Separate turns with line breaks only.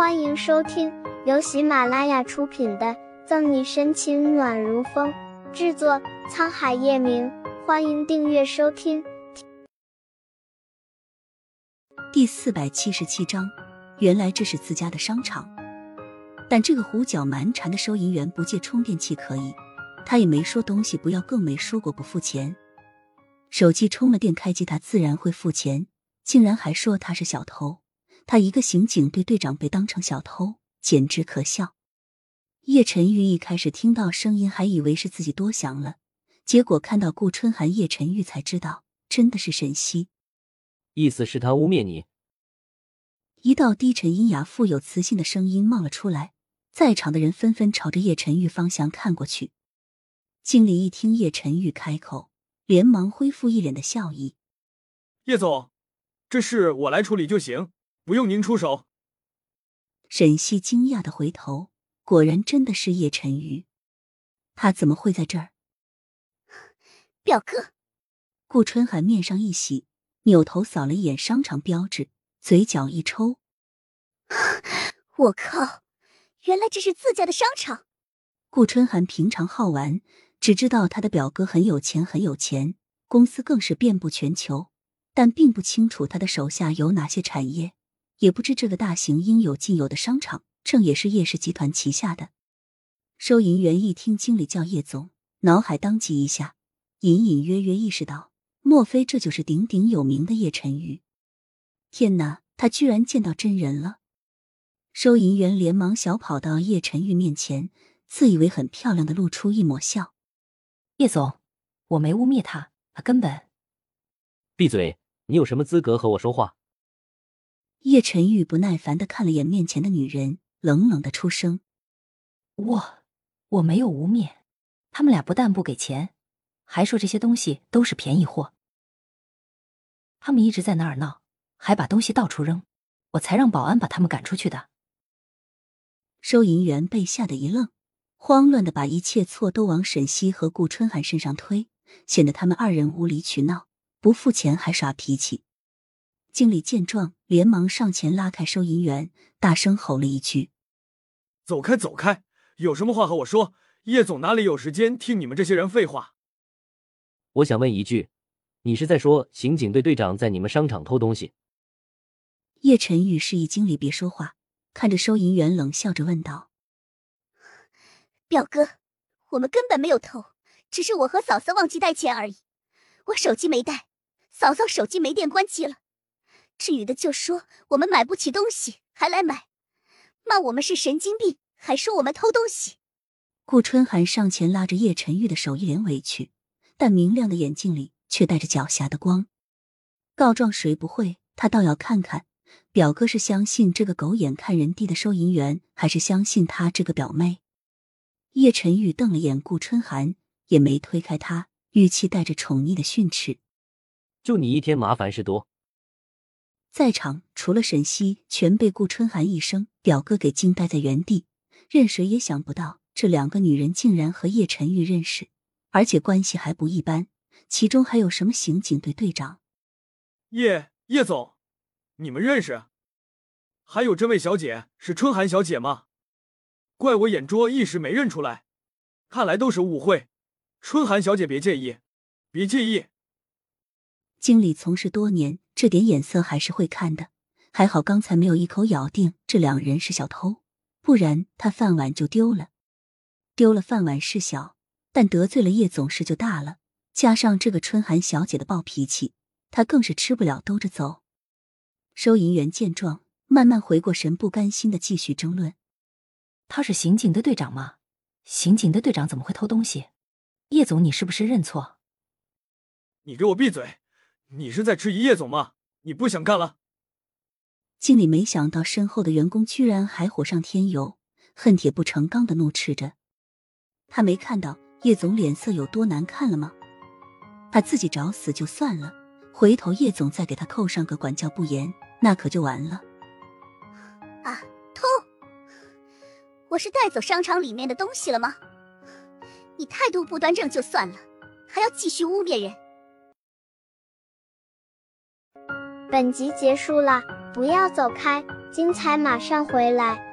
欢迎收听由喜马拉雅出品的《赠你深情暖如风》，制作沧海夜明。欢迎订阅收听。
第四百七十七章，原来这是自家的商场，但这个胡搅蛮缠的收银员不借充电器可以，他也没说东西不要，更没说过不付钱。手机充了电开机，他自然会付钱，竟然还说他是小偷。他一个刑警队队长被当成小偷，简直可笑。叶晨玉一开始听到声音还以为是自己多想了，结果看到顾春寒，叶晨玉才知道真的是沈西。
意思是他污蔑你。
一道低沉、阴哑、富有磁性的声音冒了出来，在场的人纷纷朝着叶晨玉方向看过去。经理一听叶晨玉开口，连忙恢复一脸的笑意：“
叶总，这事我来处理就行。”不用您出手。
沈西惊讶的回头，果然真的是叶晨瑜。他怎么会在这儿？
表哥，
顾春寒面上一喜，扭头扫了一眼商场标志，嘴角一抽。
我靠！原来这是自家的商场。
顾春寒平常好玩，只知道他的表哥很有钱，很有钱，公司更是遍布全球，但并不清楚他的手下有哪些产业。也不知这个大型应有尽有的商场，正也是叶氏集团旗下的。收银员一听经理叫叶总，脑海当即一下，隐隐约约意识到，莫非这就是鼎鼎有名的叶晨宇？天哪，他居然见到真人了！收银员连忙小跑到叶晨玉面前，自以为很漂亮的露出一抹笑：“
叶总，我没污蔑他，他根本……
闭嘴！你有什么资格和我说话？”
叶晨玉不耐烦的看了眼面前的女人，冷冷的出声：“
我我没有污蔑，他们俩不但不给钱，还说这些东西都是便宜货。他们一直在那儿闹，还把东西到处扔，我才让保安把他们赶出去的。”
收银员被吓得一愣，慌乱的把一切错都往沈西和顾春寒身上推，显得他们二人无理取闹，不付钱还耍脾气。经理见状，连忙上前拉开收银员，大声吼了一句：“
走开，走开！有什么话和我说。叶总哪里有时间听你们这些人废话？”
我想问一句，你是在说刑警队队长在你们商场偷东西？
叶晨玉示意经理别说话，看着收银员冷笑着问道：“
表哥，我们根本没有偷，只是我和嫂嫂忘记带钱而已。我手机没带，嫂嫂手机没电关机了。”至于的就说我们买不起东西还来买，骂我们是神经病，还说我们偷东西。
顾春寒上前拉着叶晨玉的手，一脸委屈，但明亮的眼睛里却带着狡黠的光。告状谁不会？他倒要看看表哥是相信这个狗眼看人低的收银员，还是相信他这个表妹。叶晨玉瞪了眼顾春寒，也没推开他，语气带着宠溺的训斥：“
就你一天麻烦事多。”
在场除了沈西，全被顾春寒一声表哥给惊呆在原地。任谁也想不到，这两个女人竟然和叶晨玉认识，而且关系还不一般。其中还有什么刑警队队长？
叶叶总，你们认识？还有这位小姐是春寒小姐吗？怪我眼拙，一时没认出来。看来都是误会。春寒小姐别介意，别介意。
经理从事多年。这点眼色还是会看的，还好刚才没有一口咬定这两人是小偷，不然他饭碗就丢了。丢了饭碗事小，但得罪了叶总事就大了。加上这个春寒小姐的暴脾气，他更是吃不了兜着走。收银员见状，慢慢回过神，不甘心的继续争论：“
他是刑警队队长吗？刑警队队长怎么会偷东西？叶总，你是不是认错？”
你给我闭嘴！你是在质疑叶总吗？你不想干了？
经理没想到身后的员工居然还火上添油，恨铁不成钢的怒斥着。他没看到叶总脸色有多难看了吗？他自己找死就算了，回头叶总再给他扣上个管教不严，那可就完了。
啊，偷！我是带走商场里面的东西了吗？你态度不端正就算了，还要继续污蔑人。
本集结束了，不要走开，精彩马上回来。